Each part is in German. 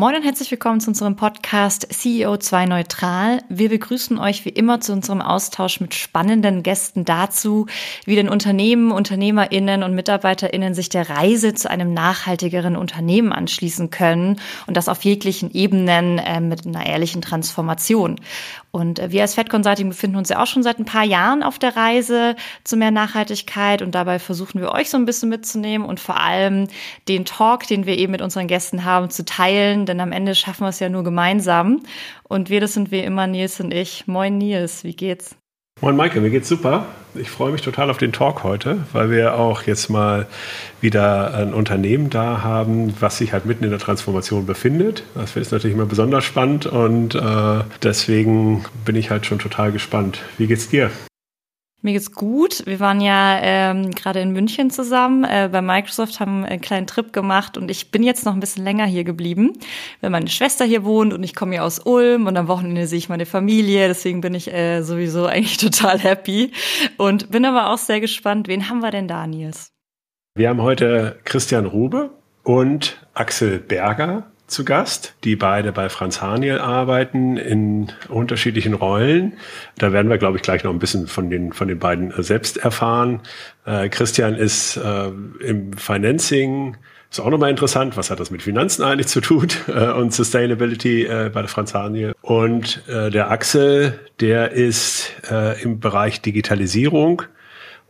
Moin und herzlich willkommen zu unserem Podcast CEO2 Neutral. Wir begrüßen euch wie immer zu unserem Austausch mit spannenden Gästen dazu, wie denn Unternehmen, UnternehmerInnen und MitarbeiterInnen sich der Reise zu einem nachhaltigeren Unternehmen anschließen können und das auf jeglichen Ebenen äh, mit einer ehrlichen Transformation. Und äh, wir als Fed Consulting befinden uns ja auch schon seit ein paar Jahren auf der Reise zu mehr Nachhaltigkeit und dabei versuchen wir euch so ein bisschen mitzunehmen und vor allem den Talk, den wir eben mit unseren Gästen haben, zu teilen denn am Ende schaffen wir es ja nur gemeinsam. Und wir, das sind wie immer Nils und ich. Moin Nils, wie geht's? Moin Maike, mir geht's super. Ich freue mich total auf den Talk heute, weil wir auch jetzt mal wieder ein Unternehmen da haben, was sich halt mitten in der Transformation befindet. Das ist natürlich immer besonders spannend und äh, deswegen bin ich halt schon total gespannt. Wie geht's dir? Mir geht's gut. Wir waren ja ähm, gerade in München zusammen äh, bei Microsoft, haben einen kleinen Trip gemacht und ich bin jetzt noch ein bisschen länger hier geblieben, weil meine Schwester hier wohnt und ich komme hier aus Ulm und am Wochenende sehe ich meine Familie. Deswegen bin ich äh, sowieso eigentlich total happy und bin aber auch sehr gespannt. Wen haben wir denn da, Nils? Wir haben heute Christian Rube und Axel Berger zu Gast, die beide bei Franz Haniel arbeiten in unterschiedlichen Rollen. Da werden wir, glaube ich, gleich noch ein bisschen von den, von den beiden äh, selbst erfahren. Äh, Christian ist äh, im Financing, ist auch nochmal interessant, was hat das mit Finanzen eigentlich zu tun äh, und Sustainability äh, bei der Franz Haniel. Und äh, der Axel, der ist im Bereich Digitalisierung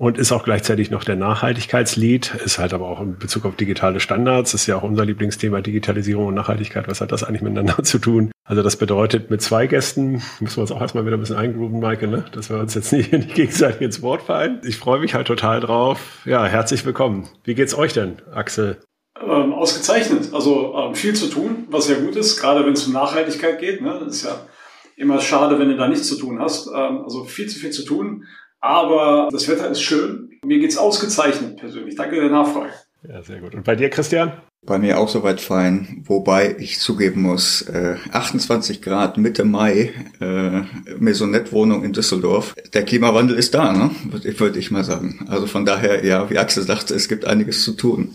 und ist auch gleichzeitig noch der Nachhaltigkeitslead, ist halt aber auch in Bezug auf digitale Standards, ist ja auch unser Lieblingsthema Digitalisierung und Nachhaltigkeit. Was hat das eigentlich miteinander zu tun? Also das bedeutet, mit zwei Gästen müssen wir uns auch erstmal wieder ein bisschen eingrooven, Maike, ne? dass wir uns jetzt nicht, nicht gegenseitig ins Wort fallen. Ich freue mich halt total drauf. Ja, herzlich willkommen. Wie geht's euch denn, Axel? Ähm, ausgezeichnet. Also ähm, viel zu tun, was ja gut ist, gerade wenn es um Nachhaltigkeit geht. Ne? Das ist ja immer schade, wenn du da nichts zu tun hast. Ähm, also viel zu viel zu tun. Aber das Wetter ist schön. Mir geht's ausgezeichnet persönlich. Danke der Nachfrage. Ja, sehr gut. Und bei dir, Christian? Bei mir auch soweit fein, wobei ich zugeben muss, äh, 28 Grad Mitte Mai, äh, Maisonette-Wohnung in Düsseldorf. Der Klimawandel ist da, ne? würde würd ich mal sagen. Also von daher, ja, wie Axel sagte, es gibt einiges zu tun.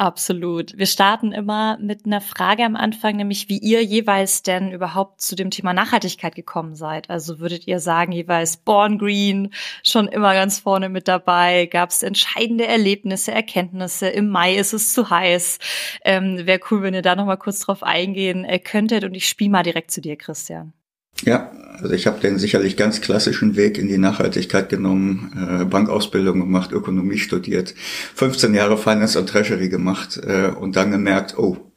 Absolut. Wir starten immer mit einer Frage am Anfang, nämlich wie ihr jeweils denn überhaupt zu dem Thema Nachhaltigkeit gekommen seid. Also würdet ihr sagen, jeweils Born Green schon immer ganz vorne mit dabei? Gab es entscheidende Erlebnisse, Erkenntnisse? Im Mai ist es zu heiß. Ähm, Wäre cool, wenn ihr da nochmal kurz drauf eingehen äh, könntet. Und ich spiele mal direkt zu dir, Christian. Ja, also ich habe den sicherlich ganz klassischen Weg in die Nachhaltigkeit genommen, äh, Bankausbildung gemacht, Ökonomie studiert, 15 Jahre Finance und Treasury gemacht äh, und dann gemerkt, oh,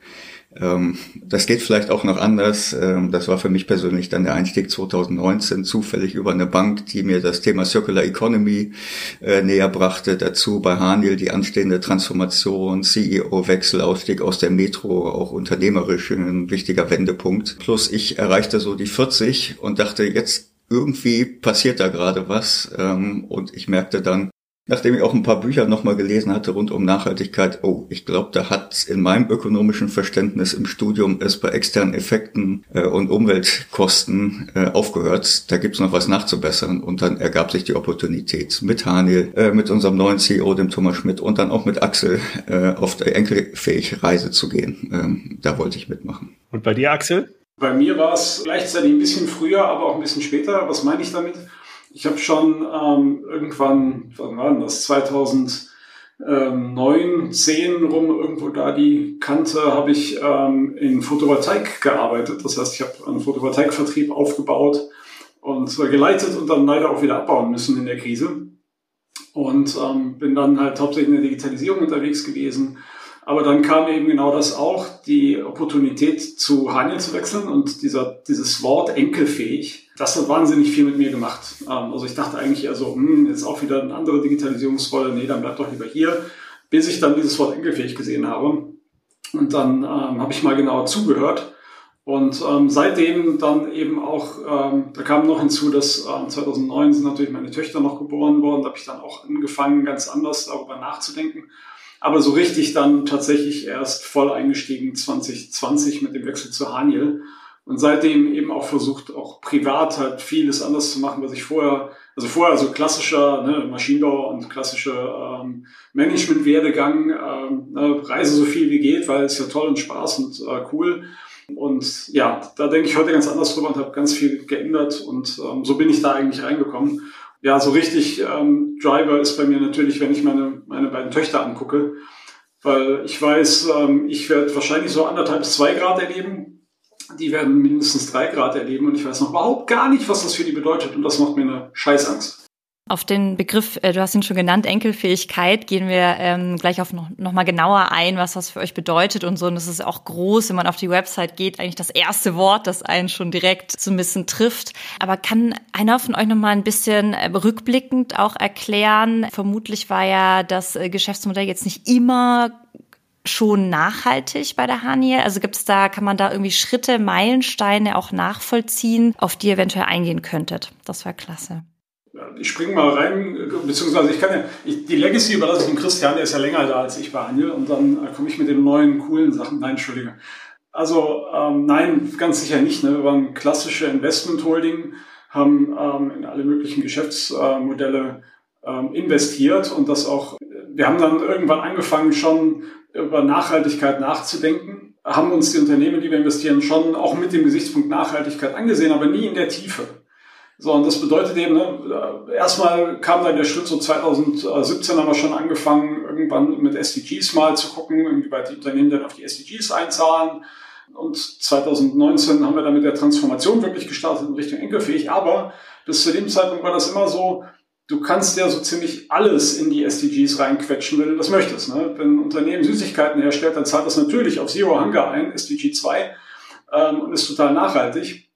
das geht vielleicht auch noch anders. Ähm, das war für mich persönlich dann der Einstieg 2019 zufällig über eine Bank, die mir das Thema Circular Economy äh, näher brachte. Dazu bei Haniel die anstehende Transformation, CEO-Wechsel, Ausstieg aus der Metro, auch unternehmerisch ein wichtiger Wendepunkt. Plus ich erreichte so die 40 und dachte, jetzt irgendwie passiert da gerade was. Ähm, und ich merkte dann, Nachdem ich auch ein paar Bücher nochmal gelesen hatte rund um Nachhaltigkeit, oh, ich glaube, da hat in meinem ökonomischen Verständnis im Studium es bei externen Effekten äh, und Umweltkosten äh, aufgehört. Da gibt's noch was nachzubessern und dann ergab sich die Opportunität mit Haniel, äh, mit unserem neuen CEO, dem Thomas Schmidt und dann auch mit Axel äh, auf der enkelfähig Reise zu gehen. Ähm, da wollte ich mitmachen. Und bei dir, Axel? Bei mir war es gleichzeitig ein bisschen früher, aber auch ein bisschen später. Was meine ich damit? Ich habe schon ähm, irgendwann, wann war denn das, 2009, 10 rum, irgendwo da die Kante, habe ich ähm, in Photovoltaik gearbeitet. Das heißt, ich habe einen Photovoltaikvertrieb aufgebaut und geleitet und dann leider auch wieder abbauen müssen in der Krise. Und ähm, bin dann halt hauptsächlich in der Digitalisierung unterwegs gewesen. Aber dann kam eben genau das auch, die Opportunität zu Haniel zu wechseln und dieser, dieses Wort enkelfähig das hat wahnsinnig viel mit mir gemacht. Ähm, also ich dachte eigentlich eher so, hm, jetzt auch wieder eine andere Digitalisierungsrolle, nee, dann bleib doch lieber hier, bis ich dann dieses Wort enkelfähig gesehen habe. Und dann ähm, habe ich mal genauer zugehört. Und ähm, seitdem dann eben auch, ähm, da kam noch hinzu, dass ähm, 2009 sind natürlich meine Töchter noch geboren worden. Da habe ich dann auch angefangen, ganz anders darüber nachzudenken. Aber so richtig dann tatsächlich erst voll eingestiegen 2020 mit dem Wechsel zu Haniel und seitdem eben auch versucht, auch privat halt vieles anders zu machen, was ich vorher, also vorher so klassischer ne, Maschinenbau und klassischer ähm, Management-Werdegang, ähm, ne, reise so viel wie geht, weil es ja toll und Spaß und äh, cool. Und ja, da denke ich heute ganz anders drüber und habe ganz viel geändert und ähm, so bin ich da eigentlich reingekommen. Ja, so richtig ähm, Driver ist bei mir natürlich, wenn ich meine, meine beiden Töchter angucke, weil ich weiß, ähm, ich werde wahrscheinlich so anderthalb bis zwei Grad erleben. Die werden mindestens drei Grad erleben und ich weiß noch überhaupt gar nicht, was das für die bedeutet und das macht mir eine Scheißangst. Auf den Begriff, äh, du hast ihn schon genannt, Enkelfähigkeit, gehen wir ähm, gleich auf noch, noch mal genauer ein, was das für euch bedeutet und so. Und das ist auch groß, wenn man auf die Website geht, eigentlich das erste Wort, das einen schon direkt so ein bisschen trifft. Aber kann einer von euch noch mal ein bisschen äh, rückblickend auch erklären? Vermutlich war ja das äh, Geschäftsmodell jetzt nicht immer schon nachhaltig bei der Haniel? Also gibt es da, kann man da irgendwie Schritte, Meilensteine auch nachvollziehen, auf die ihr eventuell eingehen könntet? Das wäre klasse ich springe mal rein, beziehungsweise ich kann ja, ich, die Legacy überlasse ich dem Christian, der ist ja länger da als ich bei Anil und dann äh, komme ich mit den neuen, coolen Sachen. Nein, Entschuldige. Also ähm, nein, ganz sicher nicht. Ne? Wir waren klassische Investment Holding, haben ähm, in alle möglichen Geschäftsmodelle ähm, investiert und das auch, wir haben dann irgendwann angefangen schon über Nachhaltigkeit nachzudenken, haben uns die Unternehmen, die wir investieren, schon auch mit dem Gesichtspunkt Nachhaltigkeit angesehen, aber nie in der Tiefe. So, und das bedeutet eben, ne, erstmal kam dann der Schritt, so 2017 haben wir schon angefangen, irgendwann mit SDGs mal zu gucken, inwieweit die Unternehmen dann auf die SDGs einzahlen. Und 2019 haben wir dann mit der Transformation wirklich gestartet in Richtung enkelfähig. Aber bis zu dem Zeitpunkt war das immer so, du kannst ja so ziemlich alles in die SDGs reinquetschen, wenn du das möchtest. Ne? Wenn ein Unternehmen Süßigkeiten herstellt, dann zahlt das natürlich auf Zero Hunger ein, SDG 2, ähm, und ist total nachhaltig.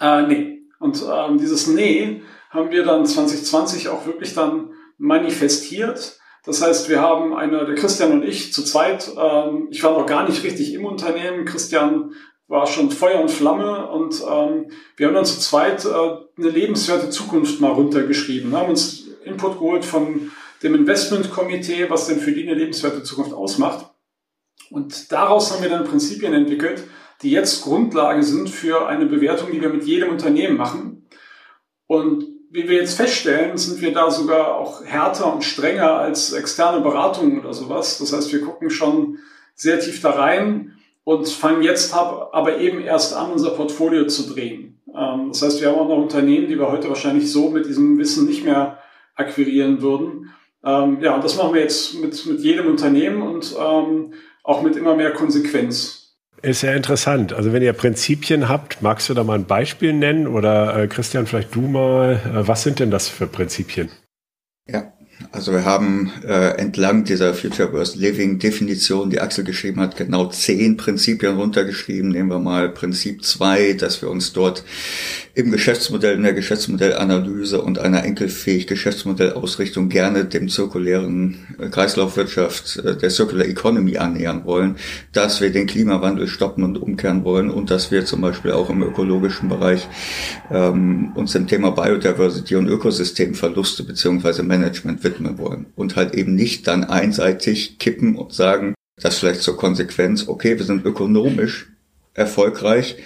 Äh, nee, und ähm, dieses Nee haben wir dann 2020 auch wirklich dann manifestiert. Das heißt, wir haben eine, der Christian und ich zu zweit, ähm, ich war noch gar nicht richtig im Unternehmen, Christian war schon Feuer und Flamme und ähm, wir haben dann zu zweit äh, eine lebenswerte Zukunft mal runtergeschrieben, wir haben uns Input geholt von dem Investmentkomitee, was denn für die eine lebenswerte Zukunft ausmacht. Und daraus haben wir dann Prinzipien entwickelt, die jetzt Grundlage sind für eine Bewertung, die wir mit jedem Unternehmen machen. Und wie wir jetzt feststellen, sind wir da sogar auch härter und strenger als externe Beratungen oder sowas. Das heißt, wir gucken schon sehr tief da rein und fangen jetzt aber eben erst an, unser Portfolio zu drehen. Ähm, das heißt, wir haben auch noch Unternehmen, die wir heute wahrscheinlich so mit diesem Wissen nicht mehr akquirieren würden. Ähm, ja, und das machen wir jetzt mit, mit jedem Unternehmen und ähm, auch mit immer mehr Konsequenz. Ist ja interessant. Also wenn ihr Prinzipien habt, magst du da mal ein Beispiel nennen oder äh, Christian, vielleicht du mal, äh, was sind denn das für Prinzipien? Ja, also wir haben äh, entlang dieser Future Worst Living Definition, die Axel geschrieben hat, genau zehn Prinzipien runtergeschrieben. Nehmen wir mal Prinzip zwei, dass wir uns dort im Geschäftsmodell, in der Geschäftsmodellanalyse und einer enkelfähig Geschäftsmodellausrichtung gerne dem zirkulären äh, Kreislaufwirtschaft, äh, der Circular Economy annähern wollen, dass wir den Klimawandel stoppen und umkehren wollen und dass wir zum Beispiel auch im ökologischen Bereich ähm, uns dem Thema Biodiversity und Ökosystemverluste beziehungsweise Management widmen wollen und halt eben nicht dann einseitig kippen und sagen, das vielleicht zur Konsequenz, okay, wir sind ökonomisch erfolgreich,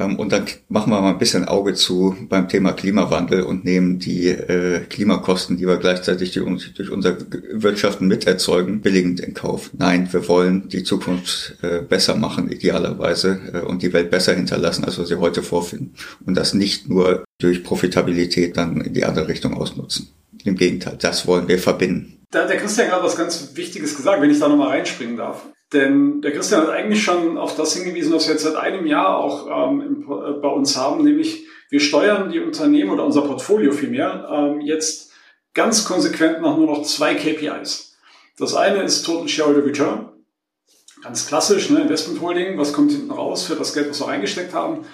ähm, und dann machen wir mal ein bisschen Auge zu beim Thema Klimawandel und nehmen die äh, Klimakosten, die wir gleichzeitig durch, durch unser Wirtschaften miterzeugen, billigend in Kauf. Nein, wir wollen die Zukunft äh, besser machen, idealerweise, äh, und die Welt besser hinterlassen, als wir sie heute vorfinden. Und das nicht nur durch Profitabilität dann in die andere Richtung ausnutzen. Im Gegenteil, das wollen wir verbinden. Da hat der Christian gerade was ganz Wichtiges gesagt, wenn ich da nochmal reinspringen darf. Denn der Christian hat eigentlich schon auf das hingewiesen, was wir jetzt seit einem Jahr auch ähm, im, äh, bei uns haben, nämlich wir steuern die Unternehmen oder unser Portfolio vielmehr ähm, jetzt ganz konsequent nach nur noch zwei KPIs. Das eine ist Total Shareholder Return. Ganz klassisch, ne, Investment Holding, was kommt hinten raus für das Geld, was wir reingesteckt haben.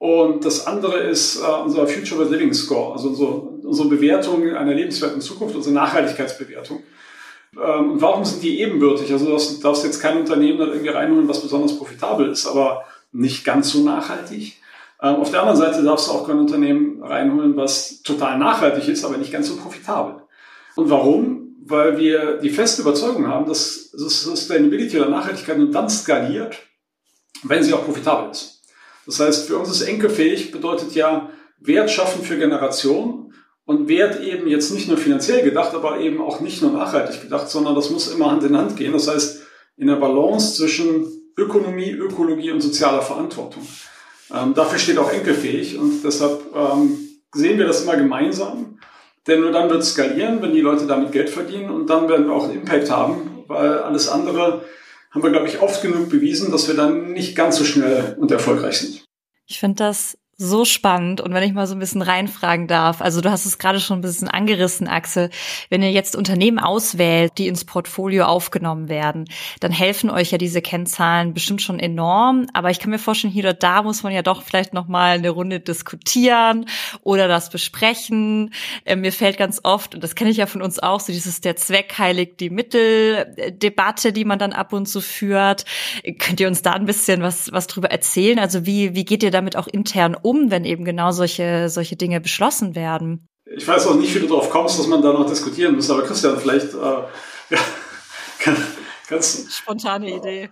Und das andere ist äh, unser Future Living Score, also unsere, unsere Bewertung einer lebenswerten Zukunft, unsere Nachhaltigkeitsbewertung. Ähm, und warum sind die ebenbürtig? Also du darfst jetzt kein Unternehmen dann irgendwie reinholen, was besonders profitabel ist, aber nicht ganz so nachhaltig. Ähm, auf der anderen Seite darfst du auch kein Unternehmen reinholen, was total nachhaltig ist, aber nicht ganz so profitabel. Und warum? Weil wir die feste Überzeugung haben, dass Sustainability oder Nachhaltigkeit nur dann skaliert, wenn sie auch profitabel ist. Das heißt, für uns ist enkelfähig bedeutet ja Wert schaffen für Generationen und Wert eben jetzt nicht nur finanziell gedacht, aber eben auch nicht nur nachhaltig gedacht, sondern das muss immer Hand in Hand gehen. Das heißt, in der Balance zwischen Ökonomie, Ökologie und sozialer Verantwortung. Ähm, dafür steht auch enkelfähig und deshalb ähm, sehen wir das immer gemeinsam. Denn nur dann wird es skalieren, wenn die Leute damit Geld verdienen und dann werden wir auch einen Impact haben, weil alles andere haben wir, glaube ich, oft genug bewiesen, dass wir dann nicht ganz so schnell und erfolgreich sind. Ich finde das so spannend. Und wenn ich mal so ein bisschen reinfragen darf, also du hast es gerade schon ein bisschen angerissen, Axel, wenn ihr jetzt Unternehmen auswählt, die ins Portfolio aufgenommen werden, dann helfen euch ja diese Kennzahlen bestimmt schon enorm. Aber ich kann mir vorstellen, hier oder da muss man ja doch vielleicht noch mal eine Runde diskutieren oder das besprechen. Äh, mir fällt ganz oft, und das kenne ich ja von uns auch, so dieses der Zweck heiligt die Mittel-Debatte, die man dann ab und zu führt. Könnt ihr uns da ein bisschen was, was drüber erzählen? Also wie, wie geht ihr damit auch intern um? Um, wenn eben genau solche, solche Dinge beschlossen werden? Ich weiß auch nicht, wie du darauf kommst, dass man da noch diskutieren muss, aber Christian, vielleicht äh, ja, kann, kannst Spontane Idee.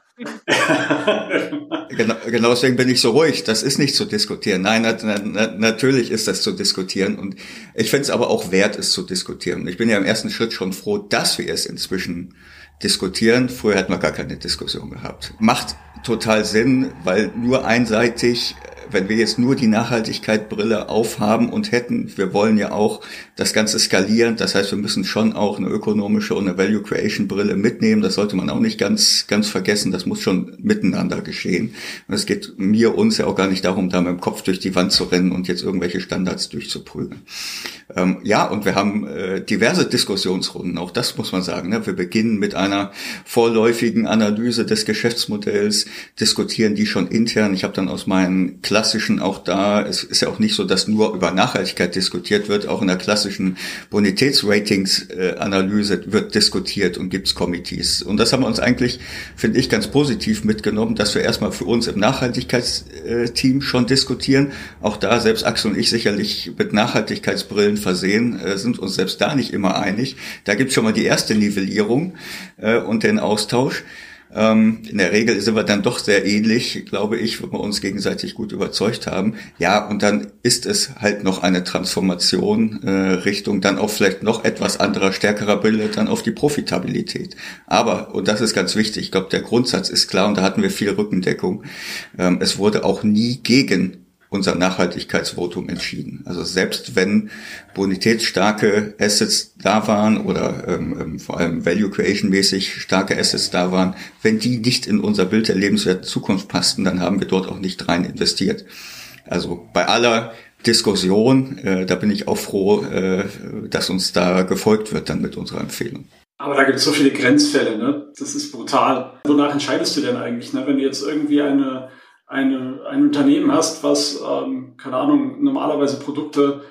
genau, genau deswegen bin ich so ruhig. Das ist nicht zu diskutieren. Nein, na, na, natürlich ist das zu diskutieren. Und ich finde es aber auch wert, es zu diskutieren. Ich bin ja im ersten Schritt schon froh, dass wir es inzwischen diskutieren. Früher hätten wir gar keine Diskussion gehabt. Macht total Sinn, weil nur einseitig wenn wir jetzt nur die Nachhaltigkeitsbrille aufhaben und hätten, wir wollen ja auch das Ganze skalieren, das heißt, wir müssen schon auch eine ökonomische und eine Value Creation Brille mitnehmen, das sollte man auch nicht ganz, ganz vergessen, das muss schon miteinander geschehen. Und es geht mir, uns ja auch gar nicht darum, da mit dem Kopf durch die Wand zu rennen und jetzt irgendwelche Standards durchzuprügeln. Ähm, ja, und wir haben äh, diverse Diskussionsrunden, auch das muss man sagen. Ne? Wir beginnen mit einer vorläufigen Analyse des Geschäftsmodells, diskutieren die schon intern. Ich habe dann aus meinen klassischen auch da, es ist ja auch nicht so, dass nur über Nachhaltigkeit diskutiert wird, auch in der klassischen Bonitätsratings-Analyse äh, wird diskutiert und gibt's Committees. Und das haben wir uns eigentlich, finde ich, ganz positiv mitgenommen, dass wir erstmal für uns im Nachhaltigkeitsteam schon diskutieren. Auch da, selbst Axel und ich sicherlich mit Nachhaltigkeitsbrillen versehen, äh, sind uns selbst da nicht immer einig. Da gibt's schon mal die erste Nivellierung äh, und den Austausch. Ähm, in der Regel sind wir dann doch sehr ähnlich, glaube ich, wenn wir uns gegenseitig gut überzeugt haben. Ja, und dann ist es halt noch eine Transformation äh, Richtung dann auch vielleicht noch etwas anderer, stärkerer Bilder dann auf die Profitabilität. Aber, und das ist ganz wichtig, ich glaube, der Grundsatz ist klar und da hatten wir viel Rückendeckung. Ähm, es wurde auch nie gegen unser Nachhaltigkeitsvotum entschieden. Also selbst wenn bonitätsstarke Assets da waren oder ähm, ähm, vor allem Value Creation mäßig starke Assets da waren, wenn die nicht in unser Bild der lebenswerten Zukunft passten, dann haben wir dort auch nicht rein investiert. Also bei aller Diskussion, äh, da bin ich auch froh, äh, dass uns da gefolgt wird dann mit unserer Empfehlung. Aber da gibt es so viele Grenzfälle, ne? Das ist brutal. Wonach entscheidest du denn eigentlich, ne? Wenn du jetzt irgendwie eine eine, ein Unternehmen hast, was, ähm, keine Ahnung, normalerweise Produkte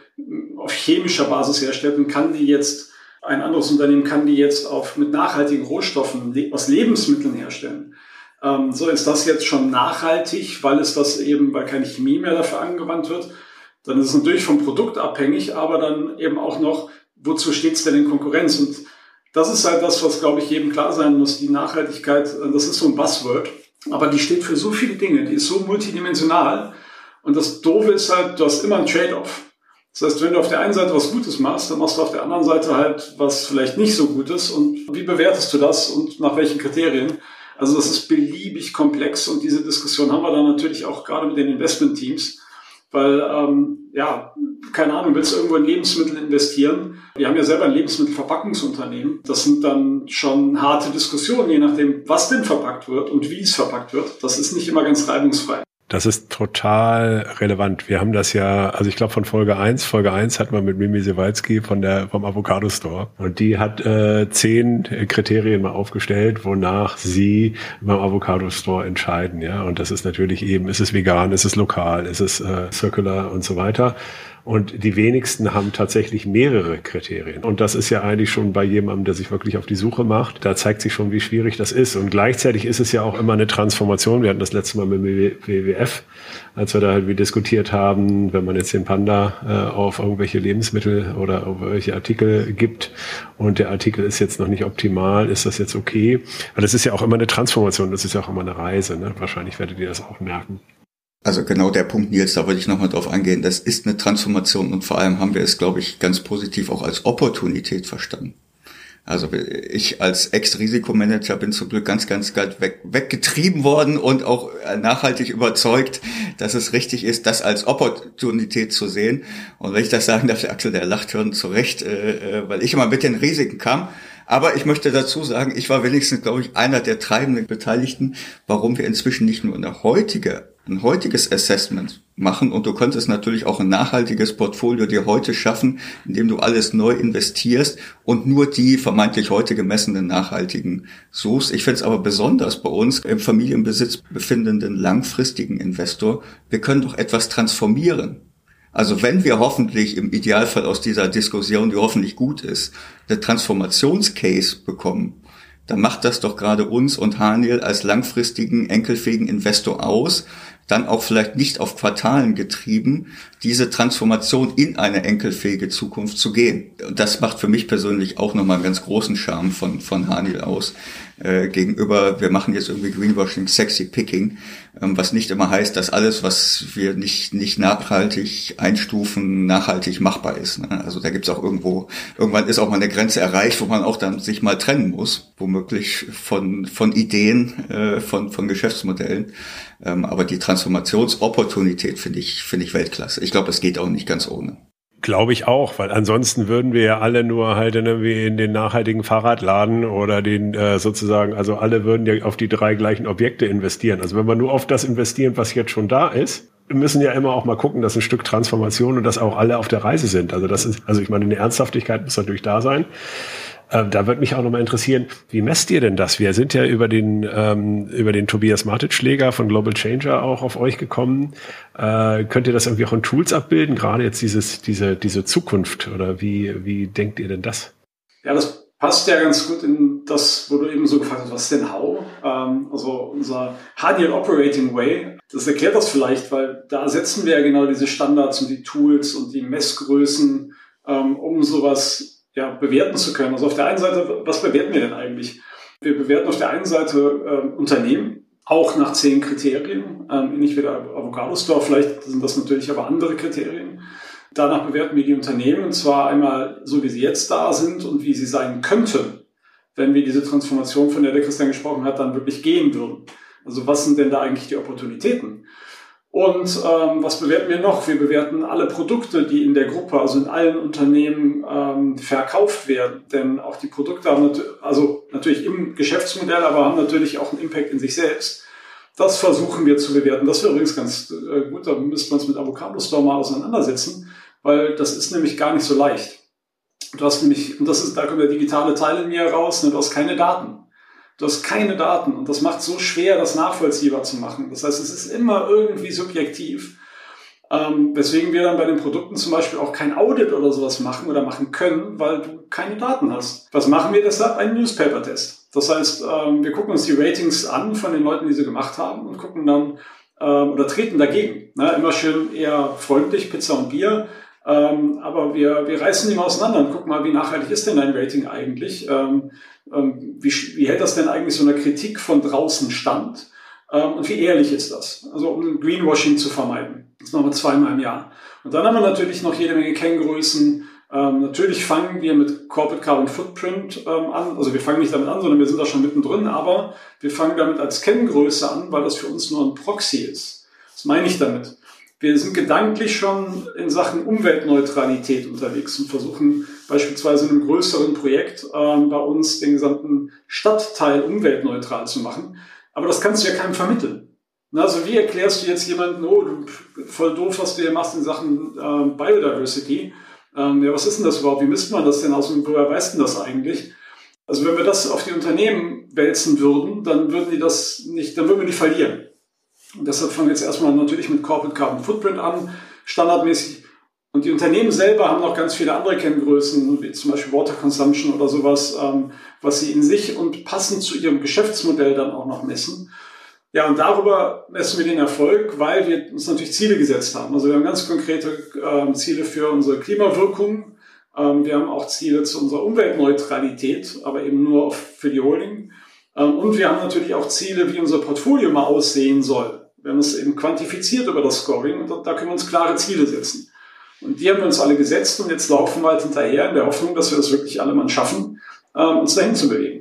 auf chemischer Basis herstellt und kann die jetzt, ein anderes Unternehmen kann die jetzt auf, mit nachhaltigen Rohstoffen aus Lebensmitteln herstellen. Ähm, so ist das jetzt schon nachhaltig, weil es das eben, weil keine Chemie mehr dafür angewandt wird. Dann ist es natürlich vom Produkt abhängig, aber dann eben auch noch, wozu steht es denn in Konkurrenz? Und das ist halt das, was, glaube ich, jedem klar sein muss. Die Nachhaltigkeit, das ist so ein Buzzword. Aber die steht für so viele Dinge, die ist so multidimensional. Und das Doofe ist halt, du hast immer einen Trade-off. Das heißt, wenn du auf der einen Seite was Gutes machst, dann machst du auf der anderen Seite halt was vielleicht nicht so Gutes. Und wie bewertest du das und nach welchen Kriterien? Also das ist beliebig komplex und diese Diskussion haben wir dann natürlich auch gerade mit den Investment-Teams, weil ähm, ja, keine Ahnung, willst du irgendwo in Lebensmittel investieren? Wir haben ja selber ein Lebensmittelverpackungsunternehmen. Das sind dann schon harte Diskussionen, je nachdem, was denn verpackt wird und wie es verpackt wird. Das ist nicht immer ganz reibungsfrei. Das ist total relevant. Wir haben das ja, also ich glaube von Folge 1, Folge 1 hatten wir mit Mimi Sewalski von der, vom Avocado Store. Und die hat äh, zehn Kriterien mal aufgestellt, wonach sie beim Avocado Store entscheiden. Ja, Und das ist natürlich eben, ist es vegan, ist es lokal, ist es äh, circular und so weiter. Und die wenigsten haben tatsächlich mehrere Kriterien. Und das ist ja eigentlich schon bei jemandem, der sich wirklich auf die Suche macht. Da zeigt sich schon, wie schwierig das ist. Und gleichzeitig ist es ja auch immer eine Transformation. Wir hatten das letzte Mal mit WWF, als wir da halt wie diskutiert haben, wenn man jetzt den Panda äh, auf irgendwelche Lebensmittel oder auf irgendwelche Artikel gibt und der Artikel ist jetzt noch nicht optimal, ist das jetzt okay? Aber das ist ja auch immer eine Transformation, das ist ja auch immer eine Reise. Ne? Wahrscheinlich werdet ihr das auch merken. Also genau der Punkt, Nils, da würde ich nochmal drauf eingehen. Das ist eine Transformation und vor allem haben wir es, glaube ich, ganz positiv auch als Opportunität verstanden. Also ich als Ex-Risikomanager bin zum Glück ganz, ganz ganz weg, weggetrieben worden und auch nachhaltig überzeugt, dass es richtig ist, das als Opportunität zu sehen. Und wenn ich das sagen darf, der Axel, der lacht schon zurecht, äh, äh, weil ich immer mit den Risiken kam. Aber ich möchte dazu sagen, ich war wenigstens, glaube ich, einer der treibenden Beteiligten, warum wir inzwischen nicht nur eine heutige ein heutiges Assessment machen und du könntest natürlich auch ein nachhaltiges Portfolio dir heute schaffen, indem du alles neu investierst und nur die vermeintlich heute gemessenen nachhaltigen suchst. Ich finde es aber besonders bei uns im Familienbesitz befindenden langfristigen Investor, wir können doch etwas transformieren. Also wenn wir hoffentlich im Idealfall aus dieser Diskussion, die hoffentlich gut ist, eine Transformationscase bekommen, dann macht das doch gerade uns und Haniel als langfristigen, enkelfähigen Investor aus, dann auch vielleicht nicht auf Quartalen getrieben, diese Transformation in eine enkelfähige Zukunft zu gehen. Und das macht für mich persönlich auch nochmal einen ganz großen Charme von, von Hanil aus äh, gegenüber, wir machen jetzt irgendwie Greenwashing, Sexy Picking, was nicht immer heißt, dass alles, was wir nicht, nicht nachhaltig einstufen, nachhaltig machbar ist. Ne? Also da gibt's auch irgendwo, irgendwann ist auch mal eine Grenze erreicht, wo man auch dann sich mal trennen muss, womöglich von, von Ideen, äh, von, von Geschäftsmodellen. Ähm, aber die Transformationsopportunität finde ich, finde ich Weltklasse. Ich glaube, es geht auch nicht ganz ohne. Glaube ich auch, weil ansonsten würden wir ja alle nur halt irgendwie in den nachhaltigen Fahrradladen oder den äh, sozusagen, also alle würden ja auf die drei gleichen Objekte investieren. Also wenn wir nur auf das investieren, was jetzt schon da ist, müssen ja immer auch mal gucken, dass ein Stück Transformation und dass auch alle auf der Reise sind. Also das ist, also ich meine, eine Ernsthaftigkeit muss natürlich da sein. Ähm, da würde mich auch nochmal interessieren, wie messt ihr denn das? Wir sind ja über den, ähm, über den Tobias Martic-Schläger von Global Changer auch auf euch gekommen. Äh, könnt ihr das irgendwie auch in Tools abbilden? Gerade jetzt dieses, diese, diese Zukunft oder wie, wie denkt ihr denn das? Ja, das passt ja ganz gut in das, wo du eben so gefragt hast, was denn How? Ähm, also unser HDL Operating Way, das erklärt das vielleicht, weil da setzen wir ja genau diese Standards und die Tools und die Messgrößen, ähm, um sowas ja, bewerten zu können. Also auf der einen Seite, was bewerten wir denn eigentlich? Wir bewerten auf der einen Seite äh, Unternehmen, auch nach zehn Kriterien, ähm, ähnlich wie der Avocado Store, vielleicht sind das natürlich aber andere Kriterien. Danach bewerten wir die Unternehmen, und zwar einmal so, wie sie jetzt da sind und wie sie sein könnten, wenn wir diese Transformation, von der der Christian gesprochen hat, dann wirklich gehen würden. Also was sind denn da eigentlich die Opportunitäten? Und ähm, was bewerten wir noch? Wir bewerten alle Produkte, die in der Gruppe, also in allen Unternehmen ähm, verkauft werden. Denn auch die Produkte haben nat also natürlich im Geschäftsmodell, aber haben natürlich auch einen Impact in sich selbst. Das versuchen wir zu bewerten. Das wäre übrigens ganz äh, gut, da müssten wir uns mit Avocado Store mal auseinandersetzen, weil das ist nämlich gar nicht so leicht. Du hast nämlich, und das ist, da kommt der digitale Teil in mir raus, ne, du hast keine Daten. Du hast keine Daten und das macht so schwer, das nachvollziehbar zu machen. Das heißt, es ist immer irgendwie subjektiv. Ähm, weswegen wir dann bei den Produkten zum Beispiel auch kein Audit oder sowas machen oder machen können, weil du keine Daten hast. Was machen wir deshalb? Ein Newspaper-Test. Das heißt, ähm, wir gucken uns die Ratings an von den Leuten, die sie gemacht haben und gucken dann ähm, oder treten dagegen. Ne? Immer schön eher freundlich, Pizza und Bier. Ähm, aber wir, wir reißen mal auseinander und gucken mal, wie nachhaltig ist denn dein Rating eigentlich? Ähm, ähm, wie, wie hält das denn eigentlich so einer Kritik von draußen stand? Ähm, und wie ehrlich ist das? Also um Greenwashing zu vermeiden. Das machen wir zweimal im Jahr. Und dann haben wir natürlich noch jede Menge Kenngrößen. Ähm, natürlich fangen wir mit Corporate Carbon Footprint ähm, an. Also wir fangen nicht damit an, sondern wir sind da schon mittendrin, aber wir fangen damit als Kenngröße an, weil das für uns nur ein Proxy ist. Was meine ich damit? Wir sind gedanklich schon in Sachen Umweltneutralität unterwegs und versuchen beispielsweise in einem größeren Projekt ähm, bei uns den gesamten Stadtteil umweltneutral zu machen. Aber das kannst du ja keinem vermitteln. Also wie erklärst du jetzt jemanden, oh, du, voll doof, was du hier machst in Sachen äh, Biodiversity. Ähm, ja, was ist denn das überhaupt? Wie misst man das denn aus und woher weißt du das eigentlich? Also wenn wir das auf die Unternehmen wälzen würden, dann würden die das nicht, dann würden wir die verlieren. Und deshalb fangen wir jetzt erstmal natürlich mit Corporate Carbon Footprint an, standardmäßig. Und die Unternehmen selber haben noch ganz viele andere Kenngrößen, wie zum Beispiel Water Consumption oder sowas, ähm, was sie in sich und passend zu ihrem Geschäftsmodell dann auch noch messen. Ja, und darüber messen wir den Erfolg, weil wir uns natürlich Ziele gesetzt haben. Also wir haben ganz konkrete ähm, Ziele für unsere Klimawirkung. Ähm, wir haben auch Ziele zu unserer Umweltneutralität, aber eben nur für die Holding. Ähm, und wir haben natürlich auch Ziele, wie unser Portfolio mal aussehen soll. Wir haben es eben quantifiziert über das Scoring und da können wir uns klare Ziele setzen. Und die haben wir uns alle gesetzt und jetzt laufen wir halt hinterher in der Hoffnung, dass wir das wirklich alle mal schaffen, ähm, uns dahin zu bewegen.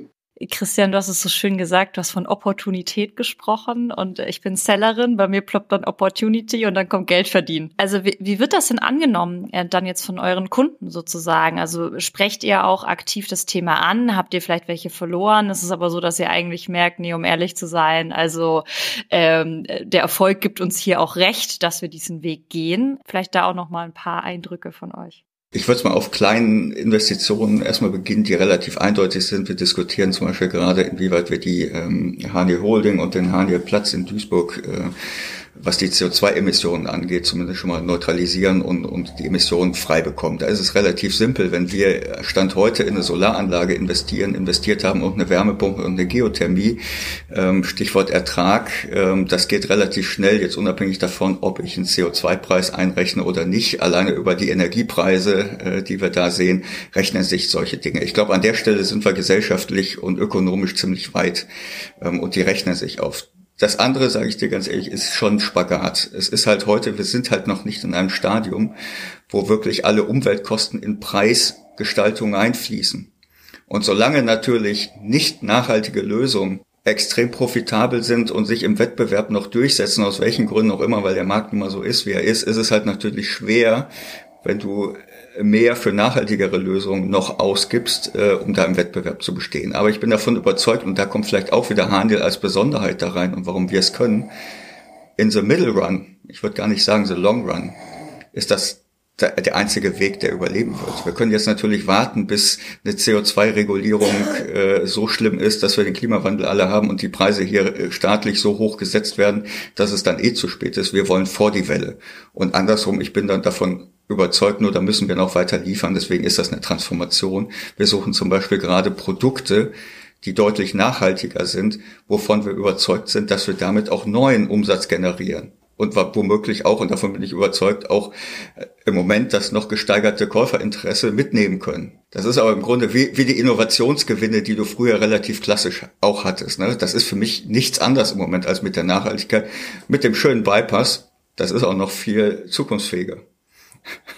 Christian, du hast es so schön gesagt, du hast von Opportunität gesprochen und ich bin Sellerin, bei mir ploppt dann Opportunity und dann kommt Geld verdienen. Also wie, wie wird das denn angenommen, äh, dann jetzt von euren Kunden sozusagen? Also sprecht ihr auch aktiv das Thema an? Habt ihr vielleicht welche verloren? Es ist aber so, dass ihr eigentlich merkt, nee, um ehrlich zu sein, also ähm, der Erfolg gibt uns hier auch recht, dass wir diesen Weg gehen. Vielleicht da auch noch mal ein paar Eindrücke von euch. Ich würde es mal auf kleinen Investitionen erstmal beginnen, die relativ eindeutig sind. Wir diskutieren zum Beispiel gerade, inwieweit wir die ähm, HND Holding und den HND Platz in Duisburg äh, was die CO2-Emissionen angeht, zumindest schon mal neutralisieren und, und die Emissionen frei bekommen. Da ist es relativ simpel, wenn wir Stand heute in eine Solaranlage investieren, investiert haben und eine Wärmepumpe und eine Geothermie, ähm, Stichwort Ertrag, ähm, das geht relativ schnell, jetzt unabhängig davon, ob ich einen CO2-Preis einrechne oder nicht. Alleine über die Energiepreise, äh, die wir da sehen, rechnen sich solche Dinge. Ich glaube, an der Stelle sind wir gesellschaftlich und ökonomisch ziemlich weit ähm, und die rechnen sich auf das andere, sage ich dir ganz ehrlich, ist schon Spagat. Es ist halt heute, wir sind halt noch nicht in einem Stadium, wo wirklich alle Umweltkosten in Preisgestaltung einfließen. Und solange natürlich nicht nachhaltige Lösungen extrem profitabel sind und sich im Wettbewerb noch durchsetzen, aus welchen Gründen auch immer, weil der Markt mal so ist, wie er ist, ist es halt natürlich schwer, wenn du mehr für nachhaltigere Lösungen noch ausgibst, äh, um da im Wettbewerb zu bestehen. Aber ich bin davon überzeugt, und da kommt vielleicht auch wieder Handel als Besonderheit da rein und warum wir es können, in the middle run, ich würde gar nicht sagen the long run, ist das der, einzige Weg, der überleben wird. Wir können jetzt natürlich warten, bis eine CO2-Regulierung äh, so schlimm ist, dass wir den Klimawandel alle haben und die Preise hier äh, staatlich so hoch gesetzt werden, dass es dann eh zu spät ist. Wir wollen vor die Welle. Und andersrum, ich bin dann davon überzeugt, nur da müssen wir noch weiter liefern. Deswegen ist das eine Transformation. Wir suchen zum Beispiel gerade Produkte, die deutlich nachhaltiger sind, wovon wir überzeugt sind, dass wir damit auch neuen Umsatz generieren. Und womöglich auch, und davon bin ich überzeugt, auch äh, im Moment das noch gesteigerte Käuferinteresse mitnehmen können. Das ist aber im Grunde wie, wie die Innovationsgewinne, die du früher relativ klassisch auch hattest. Ne? Das ist für mich nichts anderes im Moment als mit der Nachhaltigkeit. Mit dem schönen Bypass, das ist auch noch viel zukunftsfähiger.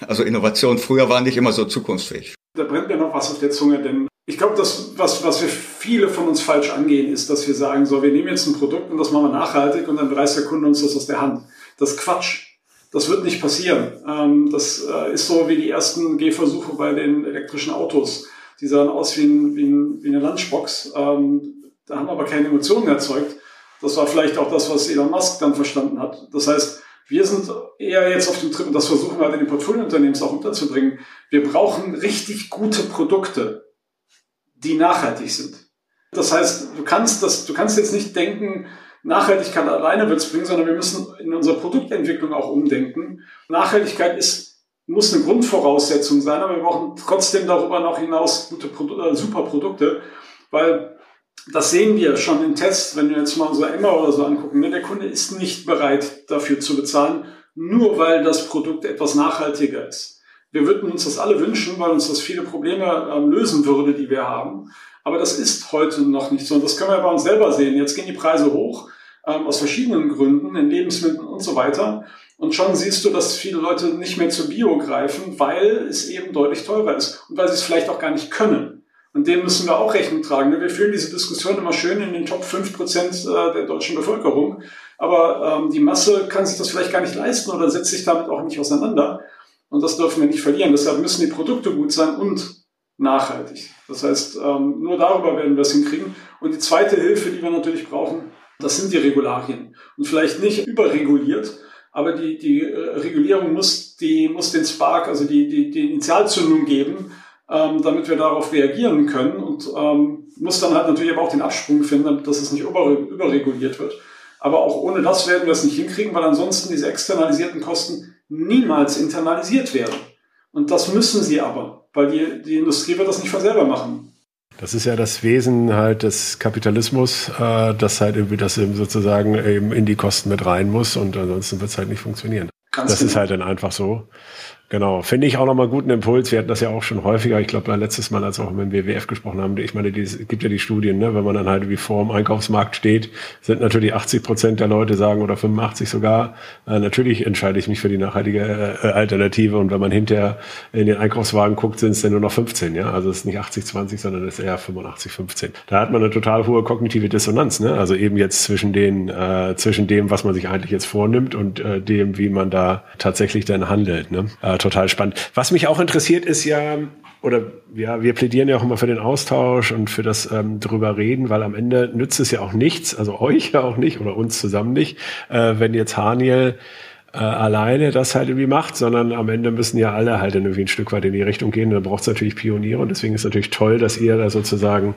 Also Innovation früher war nicht immer so zukunftsfähig. Da brennt mir noch was auf der Zunge, denn ich glaube, das, was, was wir viele von uns falsch angehen, ist, dass wir sagen, so, wir nehmen jetzt ein Produkt und das machen wir nachhaltig und dann reißt der Kunde uns das aus der Hand. Das ist Quatsch. Das wird nicht passieren. Ähm, das äh, ist so wie die ersten Gehversuche bei den elektrischen Autos. Die sahen aus wie, ein, wie, ein, wie eine Lunchbox. Ähm, da haben aber keine Emotionen erzeugt. Das war vielleicht auch das, was Elon Musk dann verstanden hat. Das heißt, wir sind eher jetzt auf dem Trip, und das versuchen wir halt in den Portfoliounternehmen auch unterzubringen. Wir brauchen richtig gute Produkte, die nachhaltig sind. Das heißt, du kannst das, du kannst jetzt nicht denken, Nachhaltigkeit alleine wird es bringen, sondern wir müssen in unserer Produktentwicklung auch umdenken. Nachhaltigkeit ist, muss eine Grundvoraussetzung sein, aber wir brauchen trotzdem darüber noch hinaus gute äh, super Produkte, weil das sehen wir schon in Tests, wenn wir jetzt mal so Emma oder so angucken. Ne? Der Kunde ist nicht bereit, dafür zu bezahlen, nur weil das Produkt etwas nachhaltiger ist. Wir würden uns das alle wünschen, weil uns das viele Probleme ähm, lösen würde, die wir haben. Aber das ist heute noch nicht so. Und das können wir bei uns selber sehen. Jetzt gehen die Preise hoch, ähm, aus verschiedenen Gründen, in Lebensmitteln und so weiter. Und schon siehst du, dass viele Leute nicht mehr zu Bio greifen, weil es eben deutlich teurer ist und weil sie es vielleicht auch gar nicht können. Und dem müssen wir auch Rechnung tragen. Wir führen diese Diskussion immer schön in den Top 5 Prozent äh, der deutschen Bevölkerung. Aber ähm, die Masse kann sich das vielleicht gar nicht leisten oder setzt sich damit auch nicht auseinander. Und das dürfen wir nicht verlieren. Deshalb müssen die Produkte gut sein und nachhaltig. Das heißt, ähm, nur darüber werden wir es hinkriegen. Und die zweite Hilfe, die wir natürlich brauchen, das sind die Regularien. Und vielleicht nicht überreguliert, aber die, die äh, Regulierung muss, die, muss den Spark, also die, die, die Initialzündung geben, ähm, damit wir darauf reagieren können und ähm, muss dann halt natürlich aber auch den Absprung finden, dass es nicht über, überreguliert wird. Aber auch ohne das werden wir es nicht hinkriegen, weil ansonsten diese externalisierten Kosten niemals internalisiert werden. Und das müssen sie aber, weil die, die Industrie wird das nicht von selber machen. Das ist ja das Wesen halt des Kapitalismus, äh, dass halt irgendwie das eben sozusagen eben in die Kosten mit rein muss und ansonsten wird es halt nicht funktionieren. Ganz das genau. ist halt dann einfach so. Genau, finde ich auch nochmal guten Impuls. Wir hatten das ja auch schon häufiger. Ich glaube, letztes Mal, als wir auch mit dem WWF gesprochen haben, ich meine, es gibt ja die Studien, ne? wenn man dann halt wie vor dem Einkaufsmarkt steht, sind natürlich 80 Prozent der Leute sagen oder 85 sogar, äh, natürlich entscheide ich mich für die nachhaltige äh, Alternative. Und wenn man hinterher in den Einkaufswagen guckt, sind es dann nur noch 15. Ja, also es ist nicht 80, 20, sondern es ist eher 85, 15. Da hat man eine total hohe kognitive Dissonanz. Ne? Also eben jetzt zwischen den, äh, zwischen dem, was man sich eigentlich jetzt vornimmt und äh, dem, wie man da tatsächlich dann handelt. Ne? Total spannend. Was mich auch interessiert, ist ja, oder ja, wir plädieren ja auch immer für den Austausch und für das ähm, drüber reden, weil am Ende nützt es ja auch nichts, also euch ja auch nicht oder uns zusammen nicht, äh, wenn jetzt Haniel äh, alleine das halt irgendwie macht, sondern am Ende müssen ja alle halt irgendwie ein Stück weit in die Richtung gehen. Da braucht es natürlich Pioniere und deswegen ist es natürlich toll, dass ihr da sozusagen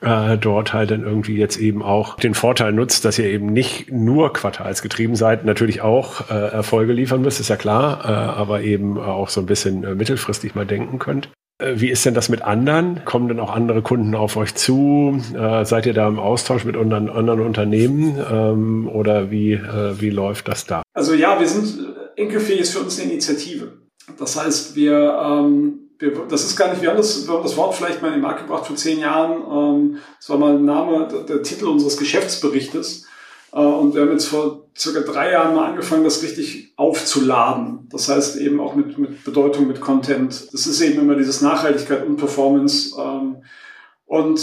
äh, dort halt dann irgendwie jetzt eben auch den Vorteil nutzt, dass ihr eben nicht nur quartalsgetrieben seid, natürlich auch äh, Erfolge liefern müsst, ist ja klar, äh, aber eben auch so ein bisschen äh, mittelfristig mal denken könnt. Äh, wie ist denn das mit anderen? Kommen denn auch andere Kunden auf euch zu? Äh, seid ihr da im Austausch mit anderen, anderen Unternehmen ähm, oder wie, äh, wie läuft das da? Also ja, wir sind Enkelfähig ist für uns eine Initiative. Das heißt, wir ähm, wir, das ist gar nicht, wir haben das, wir haben das Wort vielleicht mal in den Markt gebracht vor zehn Jahren. Ähm, das war mal Name, der, der Titel unseres Geschäftsberichtes. Äh, und wir haben jetzt vor circa drei Jahren mal angefangen, das richtig aufzuladen. Das heißt eben auch mit, mit Bedeutung, mit Content. Das ist eben immer dieses Nachhaltigkeit und Performance. Ähm, und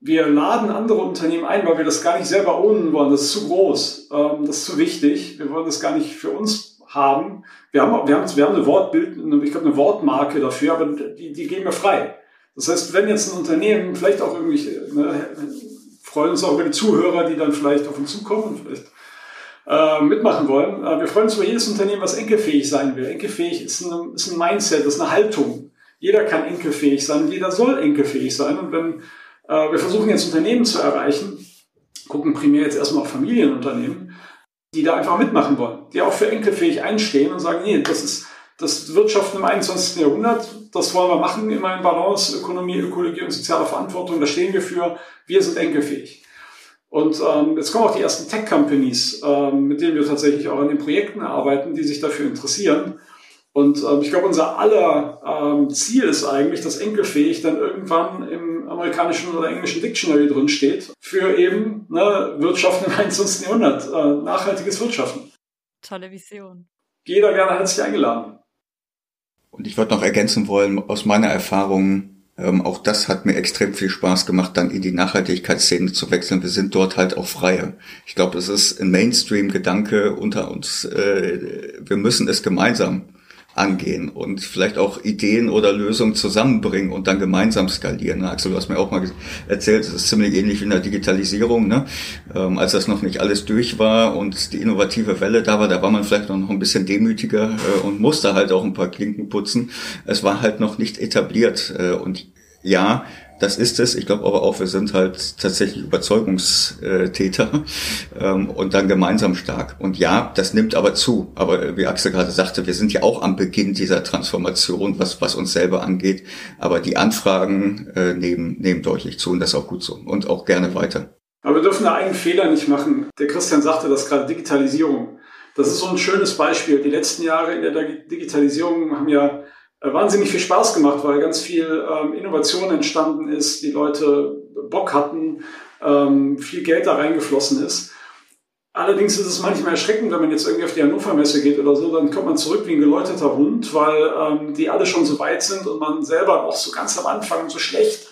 wir laden andere Unternehmen ein, weil wir das gar nicht selber ownen wollen. Das ist zu groß. Ähm, das ist zu wichtig. Wir wollen das gar nicht für uns haben. Wir haben, wir haben, wir haben eine Wortbild, ich glaube eine Wortmarke dafür, aber die, die geben wir frei. Das heißt, wenn jetzt ein Unternehmen, vielleicht auch irgendwie, ne, freuen uns auch über die Zuhörer, die dann vielleicht auf uns zukommen und vielleicht äh, mitmachen wollen. Äh, wir freuen uns über jedes Unternehmen, was enkelfähig sein will. Enkelfähig ist ein, ist ein Mindset, das ist eine Haltung. Jeder kann enkelfähig sein, jeder soll enkelfähig sein. Und wenn äh, wir versuchen jetzt Unternehmen zu erreichen, gucken primär jetzt erstmal auf Familienunternehmen, die da einfach mitmachen wollen, die auch für enkelfähig einstehen und sagen, nee, das ist das Wirtschaften im 21. Jahrhundert, das wollen wir machen, immer in Balance, Ökonomie, Ökologie und soziale Verantwortung, da stehen wir für, wir sind enkelfähig. Und ähm, jetzt kommen auch die ersten Tech-Companies, ähm, mit denen wir tatsächlich auch an den Projekten arbeiten, die sich dafür interessieren. Und ähm, ich glaube, unser aller ähm, Ziel ist eigentlich, dass enkelfähig dann irgendwann im amerikanischen oder englischen Dictionary drin steht für eben ne, Wirtschaften im 21. Jahrhundert, äh, nachhaltiges Wirtschaften. Tolle Vision. Jeder gerne herzlich eingeladen. Und ich würde noch ergänzen wollen, aus meiner Erfahrung, ähm, auch das hat mir extrem viel Spaß gemacht, dann in die Nachhaltigkeitsszene zu wechseln. Wir sind dort halt auch freie. Ich glaube, es ist ein Mainstream-Gedanke unter uns. Äh, wir müssen es gemeinsam angehen und vielleicht auch Ideen oder Lösungen zusammenbringen und dann gemeinsam skalieren. Axel, du hast mir auch mal erzählt, es ist ziemlich ähnlich wie in der Digitalisierung. Ne? Ähm, als das noch nicht alles durch war und die innovative Welle da war, da war man vielleicht noch ein bisschen demütiger äh, und musste halt auch ein paar Klinken putzen. Es war halt noch nicht etabliert äh, und ja, das ist es. Ich glaube aber auch, wir sind halt tatsächlich Überzeugungstäter ähm, und dann gemeinsam stark. Und ja, das nimmt aber zu. Aber wie Axel gerade sagte, wir sind ja auch am Beginn dieser Transformation, was, was uns selber angeht. Aber die Anfragen äh, nehmen, nehmen deutlich zu und das ist auch gut so. Und auch gerne weiter. Aber wir dürfen da einen Fehler nicht machen. Der Christian sagte das gerade, Digitalisierung. Das ist so ein schönes Beispiel. Die letzten Jahre in der Digitalisierung haben ja wahnsinnig viel Spaß gemacht, weil ganz viel ähm, Innovation entstanden ist, die Leute Bock hatten, ähm, viel Geld da reingeflossen ist. Allerdings ist es manchmal erschreckend, wenn man jetzt irgendwie auf die Hannover Messe geht oder so, dann kommt man zurück wie ein geläuterter Hund, weil ähm, die alle schon so weit sind und man selber auch so ganz am Anfang so schlecht.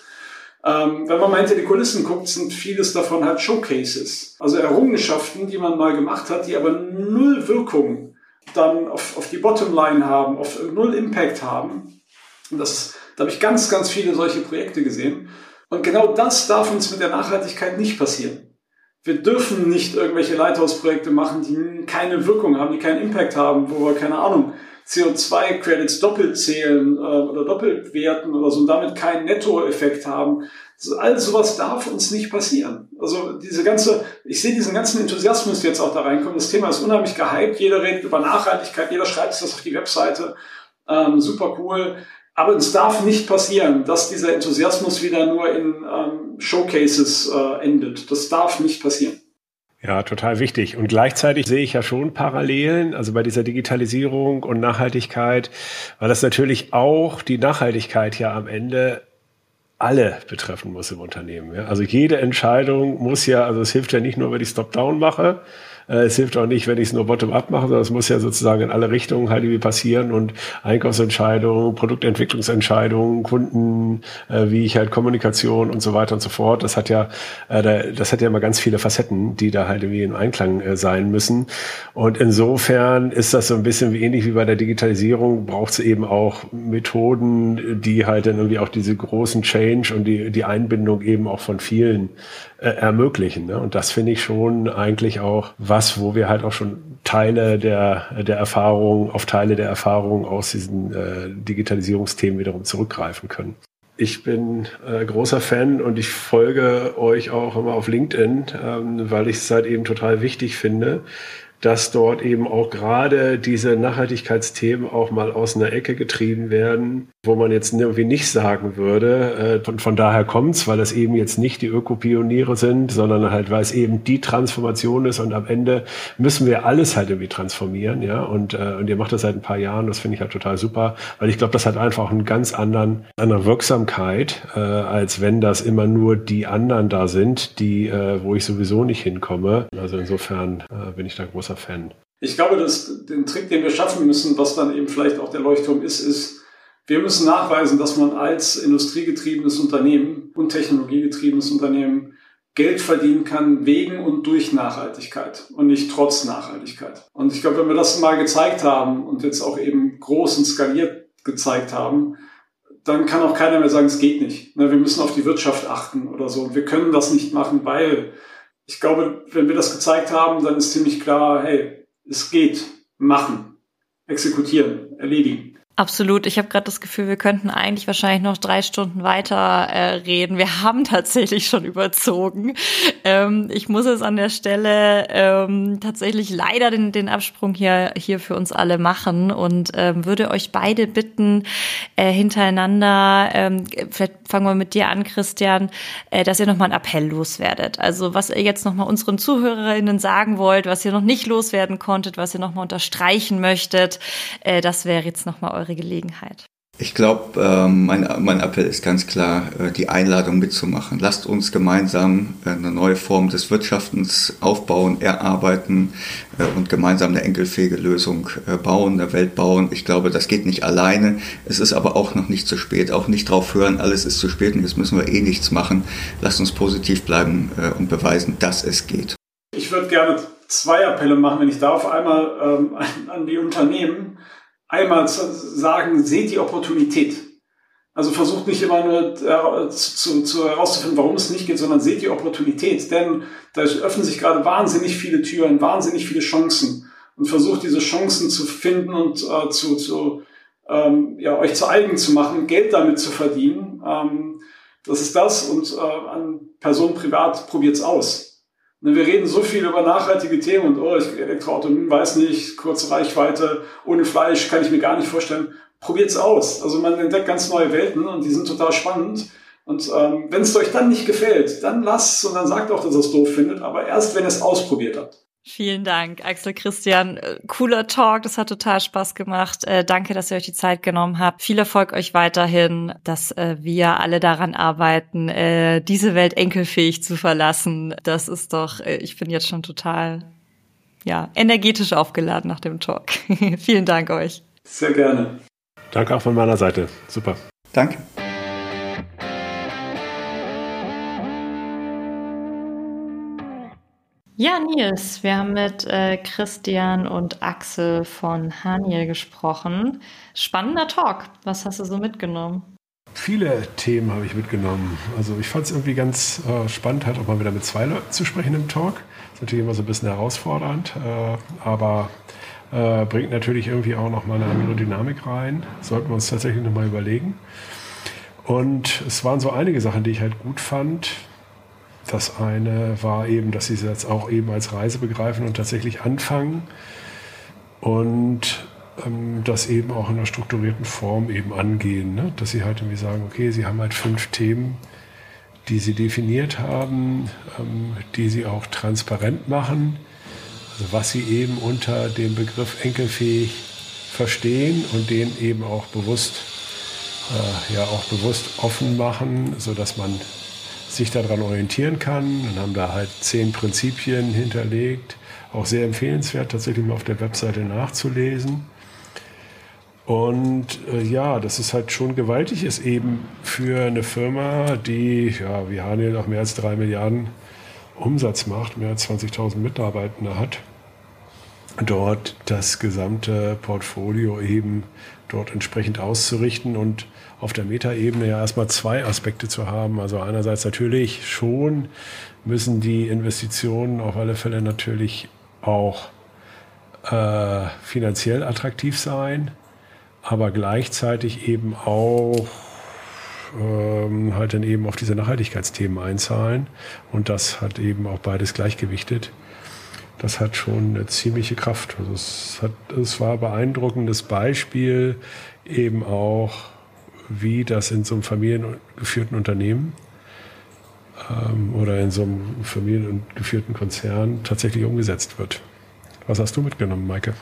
Ähm, wenn man mal hinter die Kulissen guckt, sind vieles davon halt Showcases. Also Errungenschaften, die man mal gemacht hat, die aber null Wirkung dann auf, auf die Bottomline haben, auf null Impact haben. Und das, da habe ich ganz, ganz viele solche Projekte gesehen. Und genau das darf uns mit der Nachhaltigkeit nicht passieren. Wir dürfen nicht irgendwelche Lighthouse-Projekte machen, die keine Wirkung haben, die keinen Impact haben, wo wir, keine Ahnung, CO2-Credits doppelt zählen äh, oder doppelt werten oder so und damit keinen Nettoeffekt haben. Also all sowas darf uns nicht passieren. Also diese ganze, ich sehe diesen ganzen Enthusiasmus jetzt auch da reinkommen. Das Thema ist unheimlich gehypt. Jeder redet über Nachhaltigkeit, jeder schreibt das auf die Webseite. Ähm, super cool. Aber es darf nicht passieren, dass dieser Enthusiasmus wieder nur in ähm, Showcases äh, endet. Das darf nicht passieren. Ja, total wichtig. Und gleichzeitig sehe ich ja schon Parallelen, also bei dieser Digitalisierung und Nachhaltigkeit, weil das natürlich auch die Nachhaltigkeit ja am Ende alle betreffen muss im Unternehmen. Ja? Also jede Entscheidung muss ja, also es hilft ja nicht nur, wenn ich Stop-Down mache, es hilft auch nicht, wenn ich es nur bottom-up mache, sondern es muss ja sozusagen in alle Richtungen halt irgendwie passieren und Einkaufsentscheidungen, Produktentwicklungsentscheidungen, Kunden, äh, wie ich halt Kommunikation und so weiter und so fort. Das hat ja, äh, das hat ja immer ganz viele Facetten, die da halt irgendwie im Einklang äh, sein müssen. Und insofern ist das so ein bisschen wie ähnlich wie bei der Digitalisierung, braucht es eben auch Methoden, die halt dann irgendwie auch diese großen Change und die, die Einbindung eben auch von vielen äh, ermöglichen. Ne? Und das finde ich schon eigentlich auch wo wir halt auch schon Teile der, der Erfahrung, auf Teile der Erfahrung aus diesen äh, Digitalisierungsthemen wiederum zurückgreifen können. Ich bin äh, großer Fan und ich folge euch auch immer auf LinkedIn, ähm, weil ich es halt eben total wichtig finde, dass dort eben auch gerade diese Nachhaltigkeitsthemen auch mal aus einer Ecke getrieben werden, wo man jetzt irgendwie nicht sagen würde, äh, von, von daher kommt's, weil es eben jetzt nicht die Ökopioniere sind, sondern halt, weil es eben die Transformation ist und am Ende müssen wir alles halt irgendwie transformieren, ja, und, äh, und ihr macht das seit ein paar Jahren, das finde ich halt total super, weil ich glaube, das hat einfach einen ganz anderen, andere Wirksamkeit, äh, als wenn das immer nur die anderen da sind, die, äh, wo ich sowieso nicht hinkomme. Also insofern äh, bin ich da großer Fan. Ich glaube, dass den Trick, den wir schaffen müssen, was dann eben vielleicht auch der Leuchtturm ist, ist, wir müssen nachweisen, dass man als industriegetriebenes Unternehmen und technologiegetriebenes Unternehmen Geld verdienen kann wegen und durch Nachhaltigkeit und nicht trotz Nachhaltigkeit. Und ich glaube, wenn wir das mal gezeigt haben und jetzt auch eben groß und skaliert gezeigt haben, dann kann auch keiner mehr sagen, es geht nicht. Wir müssen auf die Wirtschaft achten oder so. Wir können das nicht machen, weil ich glaube, wenn wir das gezeigt haben, dann ist ziemlich klar, hey, es geht. Machen. Exekutieren. Erledigen. Absolut. Ich habe gerade das Gefühl, wir könnten eigentlich wahrscheinlich noch drei Stunden weiter äh, reden. Wir haben tatsächlich schon überzogen. Ähm, ich muss es an der Stelle ähm, tatsächlich leider den, den Absprung hier, hier für uns alle machen und ähm, würde euch beide bitten, äh, hintereinander, ähm, vielleicht fangen wir mit dir an, Christian, äh, dass ihr nochmal einen Appell loswerdet. Also was ihr jetzt nochmal unseren ZuhörerInnen sagen wollt, was ihr noch nicht loswerden konntet, was ihr nochmal unterstreichen möchtet, äh, das wäre jetzt nochmal eure Gelegenheit. Ich glaube, ähm, mein, mein Appell ist ganz klar, äh, die Einladung mitzumachen. Lasst uns gemeinsam äh, eine neue Form des Wirtschaftens aufbauen, erarbeiten äh, und gemeinsam eine enkelfähige Lösung bauen, eine Welt bauen. Ich glaube, das geht nicht alleine. Es ist aber auch noch nicht zu spät. Auch nicht drauf hören, alles ist zu spät und jetzt müssen wir eh nichts machen. Lasst uns positiv bleiben und beweisen, dass es geht. Ich würde gerne zwei Appelle machen, wenn ich darf. Einmal ähm, an die Unternehmen einmal sagen, seht die Opportunität. Also versucht nicht immer nur äh, zu, zu herauszufinden, warum es nicht geht, sondern seht die Opportunität. Denn da öffnen sich gerade wahnsinnig viele Türen, wahnsinnig viele Chancen. Und versucht diese Chancen zu finden und äh, zu, zu ähm, ja, euch zu eigen zu machen, Geld damit zu verdienen. Ähm, das ist das. Und äh, an Personen privat probiert es aus. Ne, wir reden so viel über nachhaltige Themen und oh, ich Elektroauto, weiß nicht, kurze Reichweite, ohne Fleisch kann ich mir gar nicht vorstellen. Probiert's aus. Also man entdeckt ganz neue Welten und die sind total spannend. Und ähm, wenn es euch dann nicht gefällt, dann lasst und dann sagt auch, dass ihr es doof findet, aber erst wenn ihr es ausprobiert habt. Vielen Dank, Axel Christian. Äh, cooler Talk, das hat total Spaß gemacht. Äh, danke, dass ihr euch die Zeit genommen habt. Viel Erfolg euch weiterhin, dass äh, wir alle daran arbeiten, äh, diese Welt enkelfähig zu verlassen. Das ist doch, äh, ich bin jetzt schon total ja, energetisch aufgeladen nach dem Talk. Vielen Dank euch. Sehr gerne. Danke auch von meiner Seite. Super. Danke. Ja, Nils, wir haben mit äh, Christian und Axel von Haniel gesprochen. Spannender Talk. Was hast du so mitgenommen? Viele Themen habe ich mitgenommen. Also ich fand es irgendwie ganz äh, spannend, halt auch mal wieder mit zwei Leuten zu sprechen im Talk. Ist natürlich immer so ein bisschen herausfordernd, äh, aber äh, bringt natürlich irgendwie auch noch mal eine andere rein. Sollten wir uns tatsächlich nochmal überlegen. Und es waren so einige Sachen, die ich halt gut fand. Das eine war eben, dass sie es jetzt auch eben als Reise begreifen und tatsächlich anfangen und ähm, das eben auch in einer strukturierten Form eben angehen. Ne? Dass sie halt irgendwie sagen, okay, sie haben halt fünf Themen, die sie definiert haben, ähm, die sie auch transparent machen, also was sie eben unter dem Begriff enkelfähig verstehen und den eben auch bewusst, äh, ja auch bewusst offen machen, so dass man sich daran orientieren kann und haben da halt zehn Prinzipien hinterlegt. Auch sehr empfehlenswert, tatsächlich mal auf der Webseite nachzulesen. Und äh, ja, das ist halt schon gewaltig ist eben für eine Firma, die, ja, wie Haniel noch mehr als drei Milliarden Umsatz macht, mehr als 20.000 Mitarbeiter hat, dort das gesamte Portfolio eben dort entsprechend auszurichten und auf der Metaebene ja erstmal zwei Aspekte zu haben. Also einerseits natürlich schon müssen die Investitionen auf alle Fälle natürlich auch äh, finanziell attraktiv sein aber gleichzeitig eben auch ähm, halt dann eben auf diese Nachhaltigkeitsthemen einzahlen. Und das hat eben auch beides gleichgewichtet. Das hat schon eine ziemliche Kraft. Also es, hat, es war ein beeindruckendes Beispiel eben auch, wie das in so einem familiengeführten Unternehmen ähm, oder in so einem familiengeführten Konzern tatsächlich umgesetzt wird. Was hast du mitgenommen, Maike?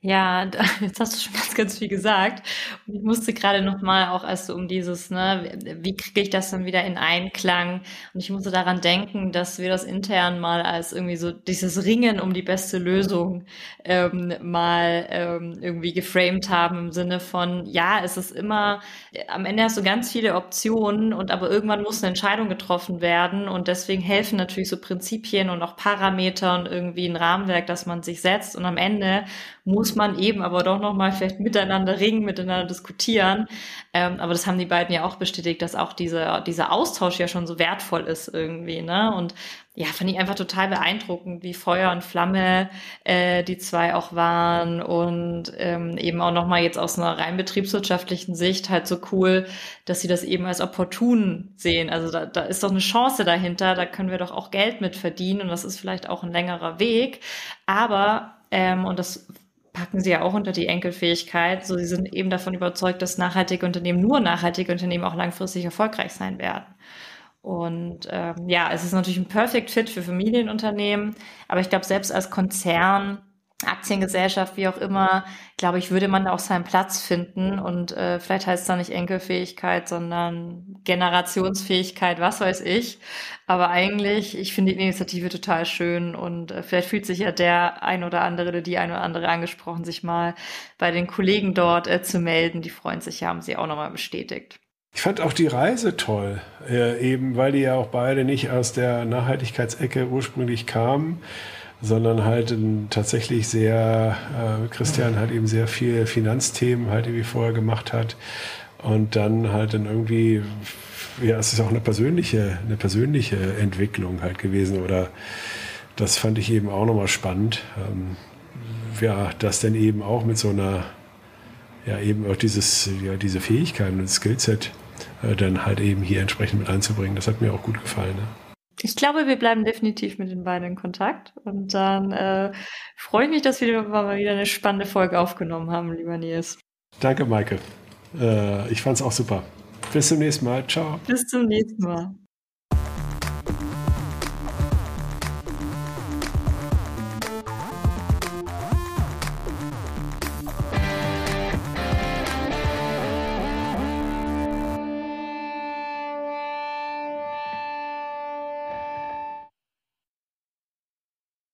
Ja, jetzt hast du schon ganz, ganz viel gesagt. Und ich musste gerade noch mal auch erst so um dieses, ne, wie kriege ich das dann wieder in Einklang? Und ich musste daran denken, dass wir das intern mal als irgendwie so dieses Ringen um die beste Lösung ähm, mal ähm, irgendwie geframed haben im Sinne von, ja, es ist immer, am Ende hast du ganz viele Optionen und aber irgendwann muss eine Entscheidung getroffen werden und deswegen helfen natürlich so Prinzipien und auch Parameter und irgendwie ein Rahmenwerk, das man sich setzt und am Ende muss man eben aber doch nochmal vielleicht miteinander ringen, miteinander diskutieren. Ähm, aber das haben die beiden ja auch bestätigt, dass auch diese, dieser Austausch ja schon so wertvoll ist irgendwie. Ne? Und ja, fand ich einfach total beeindruckend, wie Feuer und Flamme äh, die zwei auch waren und ähm, eben auch nochmal jetzt aus einer rein betriebswirtschaftlichen Sicht halt so cool, dass sie das eben als opportun sehen. Also da, da ist doch eine Chance dahinter, da können wir doch auch Geld mit verdienen und das ist vielleicht auch ein längerer Weg. Aber, ähm, und das packen sie ja auch unter die Enkelfähigkeit. So, sie sind eben davon überzeugt, dass nachhaltige Unternehmen, nur nachhaltige Unternehmen auch langfristig erfolgreich sein werden. Und ähm, ja, es ist natürlich ein Perfect Fit für Familienunternehmen, aber ich glaube, selbst als Konzern Aktiengesellschaft, wie auch immer, glaube ich, würde man da auch seinen Platz finden. Und äh, vielleicht heißt es da nicht Enkelfähigkeit, sondern Generationsfähigkeit, was weiß ich. Aber eigentlich, ich finde die Initiative total schön und äh, vielleicht fühlt sich ja der ein oder andere oder die ein oder andere angesprochen, sich mal bei den Kollegen dort äh, zu melden. Die freuen sich ja, haben sie auch nochmal bestätigt. Ich fand auch die Reise toll, äh, eben weil die ja auch beide nicht aus der Nachhaltigkeitsecke ursprünglich kamen sondern halt tatsächlich sehr, äh, Christian halt eben sehr viel Finanzthemen halt irgendwie vorher gemacht hat und dann halt dann irgendwie, ja, es ist auch eine persönliche, eine persönliche Entwicklung halt gewesen oder das fand ich eben auch nochmal spannend, ähm, ja, das dann eben auch mit so einer, ja, eben auch dieses, ja, diese Fähigkeiten und Skillset äh, dann halt eben hier entsprechend mit einzubringen. Das hat mir auch gut gefallen. Ne? Ich glaube, wir bleiben definitiv mit den beiden in Kontakt. Und dann äh, freue ich mich, dass wir mal wieder eine spannende Folge aufgenommen haben, lieber Nils. Danke, Maike. Äh, ich fand es auch super. Bis zum nächsten Mal. Ciao. Bis zum nächsten Mal.